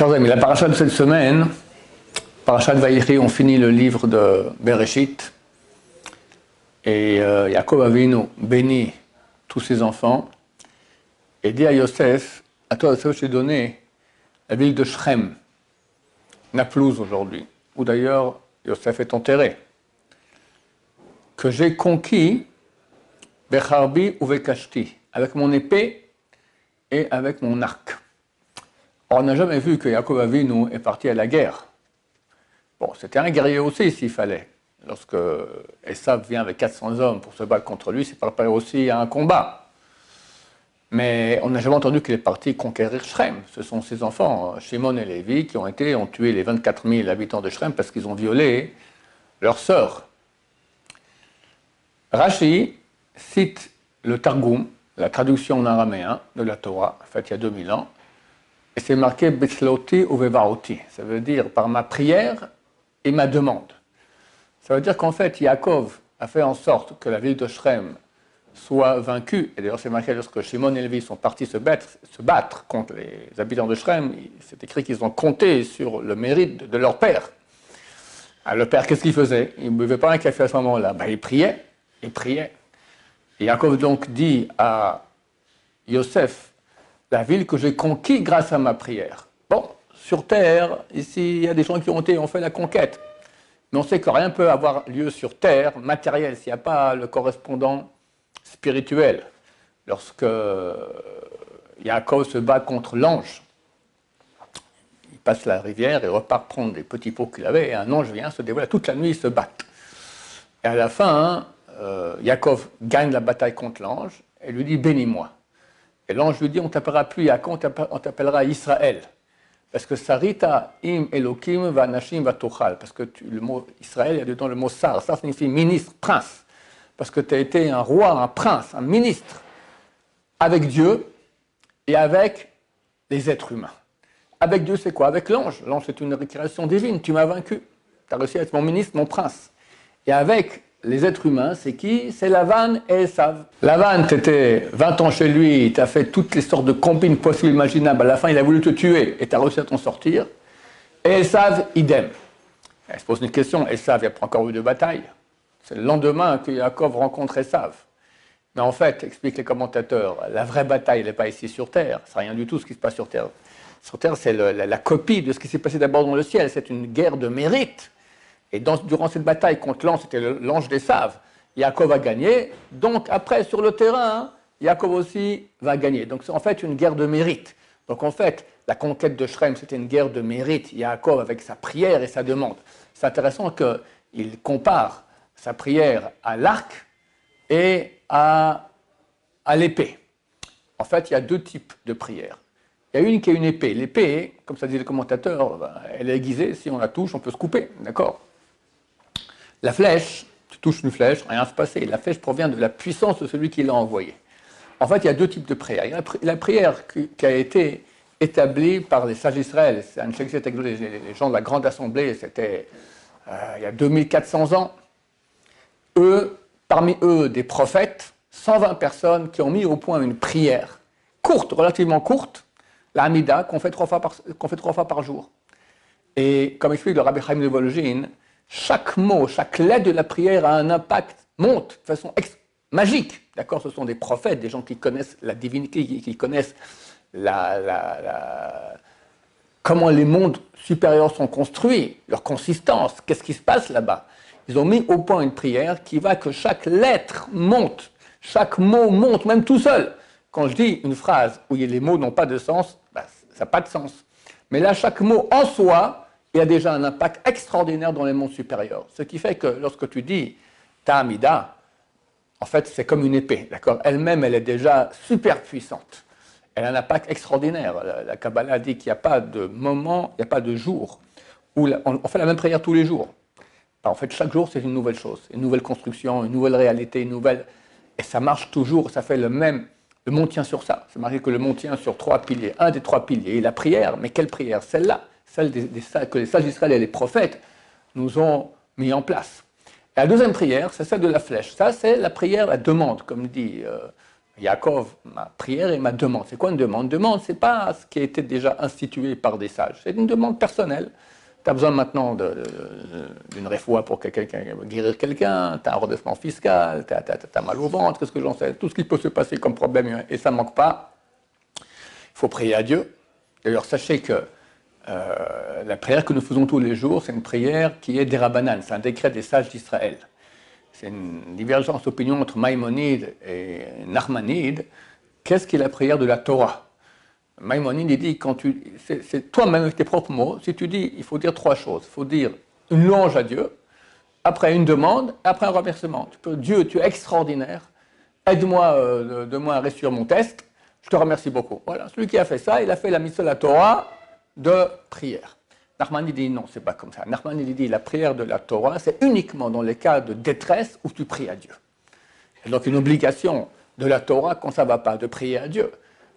Chers amis, la paracha de cette semaine, paracha de Vaïri, on finit le livre de Bereshit. Et euh, Yaakov Avinu bénit tous ses enfants et dit à Yosef, à toi Yosef, je t'ai donné la ville de Shrem, Naplouse aujourd'hui, où d'ailleurs Yosef est enterré, que j'ai conquis Becharbi ou Vekashti, avec mon épée et avec mon arc. On n'a jamais vu que Yaakov Avinu est parti à la guerre. Bon, c'était un guerrier aussi s'il fallait. Lorsque Esav vient avec 400 hommes pour se battre contre lui, c'est préparé aussi à un combat. Mais on n'a jamais entendu qu'il est parti conquérir Shrem. Ce sont ses enfants, Shimon et Lévi, qui ont été, ont tué les 24 000 habitants de Shrem parce qu'ils ont violé leur sœur. Rashi cite le Targum, la traduction en araméen de la Torah, faite il y a 2000 ans, et c'est marqué Betzloti ou Vevaroti. Ça veut dire par ma prière et ma demande. Ça veut dire qu'en fait, Yaakov a fait en sorte que la ville de Shrem soit vaincue. Et d'ailleurs, c'est marqué lorsque Shimon et Lévi sont partis se battre, se battre contre les habitants de Shrem, c'est écrit qu'ils ont compté sur le mérite de leur père. Alors, le père, qu'est-ce qu'il faisait? Il ne buvait pas un café à ce moment-là. Ben, il priait, il priait. Et Yaakov donc dit à Yosef, la ville que j'ai conquise grâce à ma prière. Bon, sur terre, ici, il y a des gens qui ont, été, ont fait la conquête. Mais on sait que rien peut avoir lieu sur terre, matériel, s'il n'y a pas le correspondant spirituel. Lorsque Yaakov se bat contre l'ange, il passe la rivière et repart prendre des petits pots qu'il avait, et un ange vient se dévoiler. Toute la nuit, ils se battent. Et à la fin, euh, Yaakov gagne la bataille contre l'ange et lui dit Bénis-moi. Et l'ange lui dit On t'appellera plus Yaakov, on t'appellera Israël. Parce que Sarita im Elohim va nashim va tochal. Parce que le mot Israël, il y a dedans le mot sar. Ça signifie ministre, prince. Parce que tu as été un roi, un prince, un ministre avec Dieu et avec les êtres humains. Avec Dieu, c'est quoi? Avec l'ange. L'ange, c'est une récréation divine. Tu m'as vaincu. Tu as réussi à être mon ministre, mon prince. Et avec les êtres humains, c'est qui? C'est Lavan et Esav. Lavan, tu étais 20 ans chez lui, il t'a fait toutes les sortes de combines possibles, imaginables. À la fin, il a voulu te tuer et tu as réussi à t'en sortir. Et Esav, idem. Elle se pose une question Esav, il n'y a pas encore eu de bataille. C'est le lendemain que Yaakov rencontre Esav. Mais en fait, expliquent les commentateurs, la vraie bataille n'est pas ici sur Terre. C'est rien du tout ce qui se passe sur Terre. Sur Terre, c'est la, copie de ce qui s'est passé d'abord dans le ciel. C'est une guerre de mérite. Et durant cette bataille contre l'ange, c'était l'ange des Saves, Yaakov a gagné. Donc après, sur le terrain, Yaakov aussi va gagner. Donc c'est en fait une guerre de mérite. Donc en fait, la conquête de Shrem, c'était une guerre de mérite. Yaakov avec sa prière et sa demande. C'est intéressant qu'il compare sa prière à l'arc et à, à l'épée. En fait, il y a deux types de prières. Il y a une qui est une épée. L'épée, comme ça dit le commentateur, ben, elle est aiguisée. Si on la touche, on peut se couper. D'accord? La flèche, tu touches une flèche, rien se passe. La flèche provient de la puissance de celui qui l'a envoyée. En fait, il y a deux types de prières. La prière qui a été établie par les sages d'Israël. C'est les gens de la Grande Assemblée, c'était euh, il y a 2400 ans. Eux, parmi eux, des prophètes, 120 personnes qui ont mis au point une prière courte, relativement courte, la Hamida, qu'on fait, trois fois par, jour. Et comme explique le Rabbi Chaim de Vologine, chaque mot, chaque lettre de la prière a un impact, monte de façon magique. D'accord Ce sont des prophètes, des gens qui connaissent la divinité, qui, connaissent comment les mondes supérieurs sont construits, leur consistance, qu'est-ce qui se passe là-bas. Ils ont mis au point une prière qui va que chaque lettre monte, chaque mot monte, même tout seul. Quand je dis une phrase où les mots n'ont pas de sens, bah, ça n'a pas de sens. Mais là, chaque mot en soi il a déjà un impact extraordinaire dans les mondes supérieurs. Ce qui fait que lorsque tu dis Ta'amida, en fait, c'est comme une épée, d'accord? Elle-même, elle est déjà super puissante. Elle a un impact extraordinaire. La, Kabbalah dit qu'il n'y a pas de moment, il n'y a pas de jour où on, fait la même prière tous les jours. en fait, chaque jour, c'est une nouvelle chose, une nouvelle construction, une nouvelle réalité, une nouvelle. Et ça marche toujours, ça fait le même. Le monde tient sur ça. C'est marqué que le monde tient sur trois piliers. Un des trois piliers la prière. Mais quelle prière? Celle-là celle des, que les sages d'Israël et les prophètes nous ont mis en place. La deuxième prière, c'est celle de la flèche. Ça, c'est la prière, la demande, comme dit euh, Yaakov, ma prière et ma demande. C'est quoi une demande? Demande, ce n'est pas ce qui a été déjà institué par des sages. C'est une demande personnelle. Tu as besoin maintenant d'une réfoua pour quelqu'un, guérir quelqu'un, tu as un redressement fiscal, tu as, mal au ventre, qu'est-ce que j'en sais, tout ce qui peut se passer comme problème et ça ne manque pas. Il faut prier à Dieu. D'ailleurs, sachez que euh, la prière que nous faisons tous les jours, c'est une prière qui est des Rabbanan, c'est un décret des sages d'Israël. C'est une divergence d'opinion entre Maïmonide et Narmanide. Qu'est-ce qu'est la prière de la Torah? Maïmonide dit, quand tu, c'est toi-même avec tes propres mots, si tu dis, il faut dire trois choses. Il faut dire une louange à Dieu, après une demande, après un remerciement. Tu peux, Dieu, tu es extraordinaire, aide-moi euh, de, moi à réussir mon test, je te remercie beaucoup. Voilà, celui qui a fait ça, il a fait la mission de la Torah de prière. Narmani dit non, c'est pas comme ça. Narmani dit la prière de la Torah, c'est uniquement dans les cas de détresse où tu pries à Dieu. Et donc une obligation de la Torah quand ça va pas, de prier à Dieu.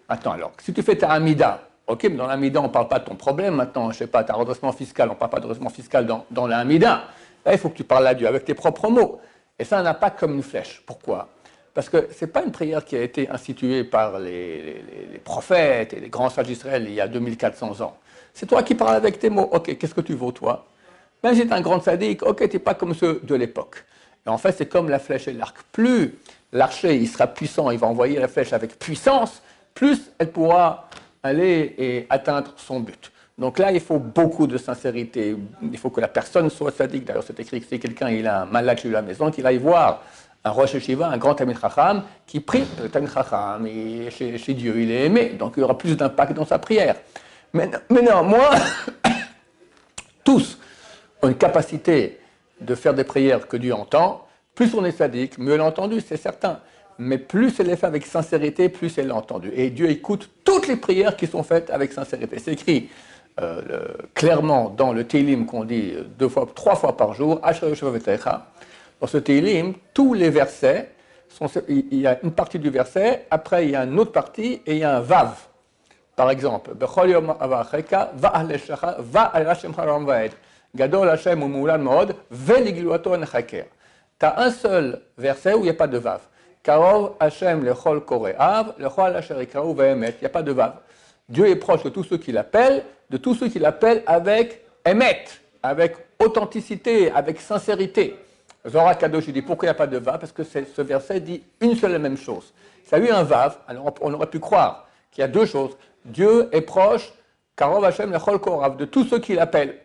Attends alors, si tu fais ta Amida, ok, mais dans l'Amida on ne parle pas de ton problème maintenant, je sais pas, ta redressement fiscal, on ne parle pas de redressement fiscal dans, dans l'Amida. Là, il faut que tu parles à Dieu avec tes propres mots. Et ça n'a pas comme une flèche. Pourquoi? Parce que ce n'est pas une prière qui a été instituée par les, les prophètes et les grands sages d'Israël il y a 2400 ans. C'est toi qui parles avec tes mots. Ok, qu'est-ce que tu vaux, toi? Ben, c'est un grand sadique. Ok, tu pas comme ceux de l'époque. Et en fait, c'est comme la flèche et l'arc. Plus l'archer il sera puissant, il va envoyer la flèche avec puissance, plus elle pourra aller et atteindre son but. Donc là, il faut beaucoup de sincérité. Il faut que la personne soit sadique. D'ailleurs, c'est écrit que si quelqu'un il a un malade chez la maison, qu'il aille voir un Rosh Shiva, un grand Tamil Chacham, qui prie le Tamil Chacham. Et chez, chez, Dieu, il est aimé. Donc il y aura plus d'impact dans sa prière. Mais, néanmoins, tous ont une capacité de faire des prières que Dieu entend. Plus on est sadique, mieux l'entendu, c'est certain. Mais plus elle est faite avec sincérité, plus elle est entendue. Et Dieu écoute toutes les prières qui sont faites avec sincérité. C'est écrit euh, clairement dans le Télim qu'on dit fois, trois fois par jour, dans ce Télim, tous les versets, il y a une partie du verset, après il y a une autre partie et il y a un Vav. Par exemple, tu as un seul verset où il n'y a pas de vav. Karov Hashem lechol koreav, lechol asher ikraou ve'emet. Il n'y a pas de vav. Dieu est proche de tous ceux qui l'appellent, de tous ceux qui l'appellent avec emet, avec authenticité, avec sincérité. Zora Kadosh dit pourquoi il n'y a pas de vav? Parce que ce verset dit une seule et même chose. Ça a eu un vav, alors on aurait pu croire qu'il y a deux choses. Dieu est proche, Karov Hashem Lechol Korav, de tous ceux qui l'appellent.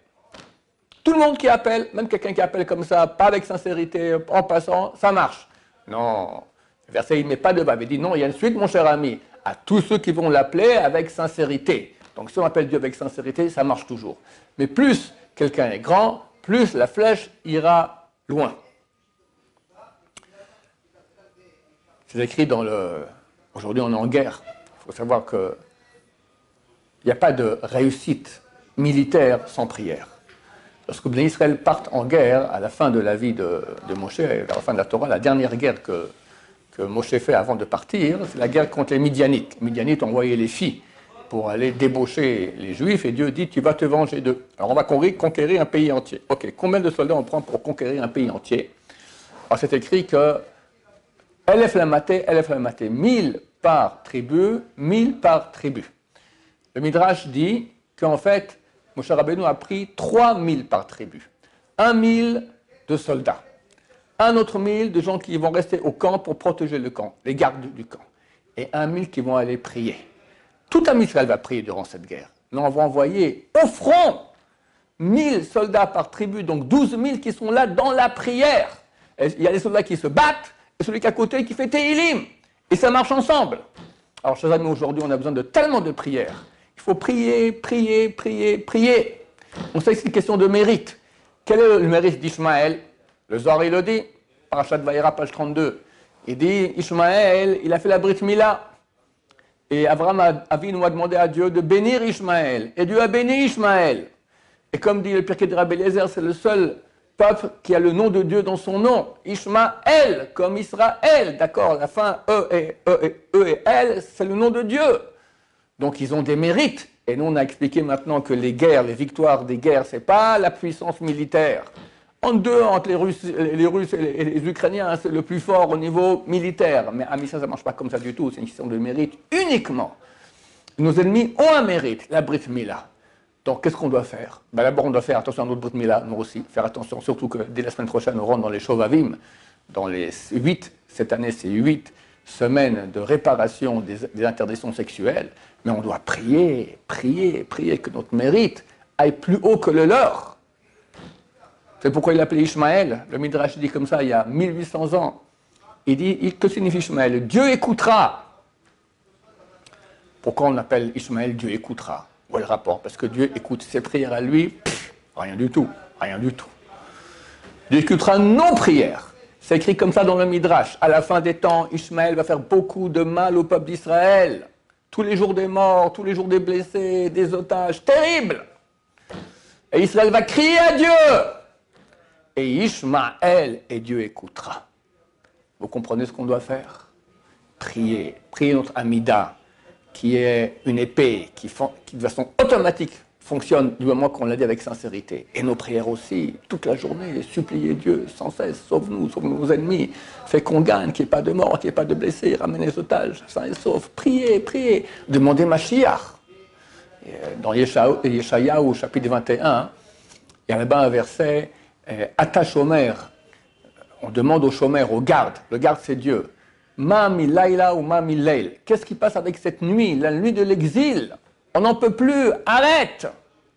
Tout le monde qui appelle, même quelqu'un qui appelle comme ça, pas avec sincérité, en passant, ça marche. Non. Le verset, il ne met pas de bas. Il dit non, il y a une suite, mon cher ami, à tous ceux qui vont l'appeler avec sincérité. Donc si on appelle Dieu avec sincérité, ça marche toujours. Mais plus quelqu'un est grand, plus la flèche ira loin. C'est écrit dans le. Aujourd'hui, on est en guerre. Il faut savoir que il n'y a pas de réussite militaire sans prière. Lorsque les Israël partent en guerre à la fin de la vie de, Moshe, à la fin de la Torah, la dernière guerre que, Moshe fait avant de partir, c'est la guerre contre les Midianites. Midianites envoyaient les filles pour aller débaucher les Juifs et Dieu dit Tu vas te venger d'eux. Alors on va conquérir un pays entier. Ok, combien de soldats on prend pour conquérir un pays entier? Alors c'est écrit que Elef Lamaté, Elef Lamaté, 1000 par tribu, 1000 par tribu. Le Midrash dit qu'en fait, Moshe Rabbeinu a pris 3000 par tribu. 1000 de soldats. Un autre 1000 de gens qui vont rester au camp pour protéger le camp, les gardes du camp. Et 1000 qui vont aller prier. Tout un Israël va prier durant cette guerre. Mais on va envoyer au front 1000 soldats par tribu, donc 12 000 qui sont là dans la prière. il y a des soldats qui se battent et celui qui est à côté qui fait Tehilim. Et ça marche ensemble. Alors, chers amis, aujourd'hui, on a besoin de tellement de prières il faut prier, prier, prier, prier. On sait que c'est une question de mérite. Quel est le mérite d'Ishmaël? Le Zohar, il le dit, Parashat Vaïra, page 32. Il dit, Ishmaël, il a fait la Brit Mila. Et Abraham nous a demandé à Dieu de bénir Ishmaël. Et Dieu a béni Ishmaël. Et comme dit le Pirkei de Rabbi c'est le seul peuple qui a le nom de Dieu dans son nom. Ishmaël, comme Israël. D'accord La fin E et E et E et L, c'est le nom de Dieu. Donc ils ont des mérites. Et nous, on a expliqué maintenant que les guerres, les victoires des guerres, ce n'est pas la puissance militaire. En deux, entre les Russes, les et, les, Ukrainiens, c'est le plus fort au niveau militaire. Mais ah, à ça ne marche pas comme ça du tout. C'est une question de mérite uniquement. Nos ennemis ont un mérite, la Brit Mila. Donc, qu'est-ce qu'on doit faire? Ben, d'abord, on doit faire attention à notre Brit Mila, nous aussi. Faire attention, surtout que dès la semaine prochaine, on rentre dans les Chauvavim, dans les 8, cette année c'est 8, semaine de réparation des, interdictions sexuelles, mais on doit prier, prier, prier que notre mérite aille plus haut que le leur. C'est pourquoi il l'appelait Ishmaël. Le Midrash dit comme ça il y a 1800 ans. Il dit Que signifie Ishmaël? Dieu écoutera. Pourquoi on appelle Ishmaël Dieu écoutera? Où est le rapport? Parce que Dieu écoute ses prières à lui, rien du tout, rien du tout. Dieu écoutera nos prières. C'est écrit comme ça dans le Midrash. À la fin des temps, Ishmaël va faire beaucoup de mal au peuple d'Israël. Tous les jours des morts, tous les jours des blessés, des otages. Terrible Et Israël va crier à Dieu. Et Ishmaël, et Dieu écoutera. Vous comprenez ce qu'on doit faire? Prier. Prier notre Amida qui est une épée qui, qui de façon automatique fonctionne du moment qu'on l'a dit avec sincérité. Et nos prières aussi, toute la journée, supplier Dieu sans cesse, sauve-nous, sauve nos ennemis, fais qu'on gagne, qu'il n'y ait pas de mort, qu'il n'y ait pas de blessés, ramène les otages, sains et saufs. Priez, priez, demandez Mashiach. Euh, dans Yeshaya, au chapitre 21, il y a là-bas un verset, euh, attache mère. On demande au chômeur, au garde, le garde c'est Dieu, Mami Laila ou Mami Leil. Qu'est-ce qui passe avec cette nuit, la nuit de l'exil? On n'en peut plus, arrête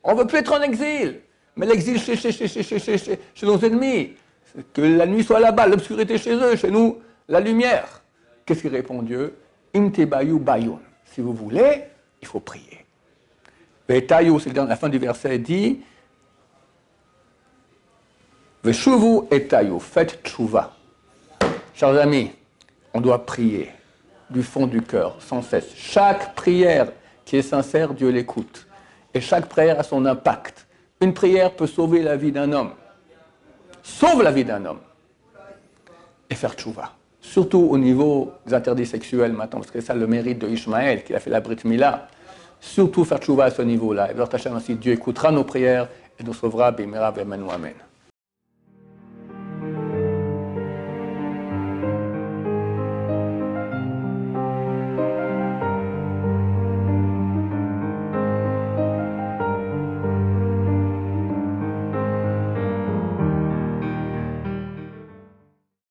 On ne veut plus être en exil. Mais l'exil chez, chez, nos ennemis, que la nuit soit là-bas, l'obscurité chez eux, chez nous, la lumière. Qu'est-ce qu'il répond Dieu? Imtebayu bayun. Si vous voulez, il faut prier. C'est la fin du verset, dit faites tchouva. Chers amis, on doit prier du fond du cœur, sans cesse. Chaque prière qui est sincère, Dieu l'écoute. Et chaque prière a son impact. Une prière peut sauver la vie d'un homme. Sauve la vie d'un homme. Et faire tchouva. Surtout au niveau des interdits sexuels maintenant, parce que c'est ça le mérite de Ishmaël, qui a fait la Brit Mila. Surtout faire tchouva à ce niveau-là. Et ainsi, Dieu écoutera nos prières et nous sauvera. Bimera, Amen.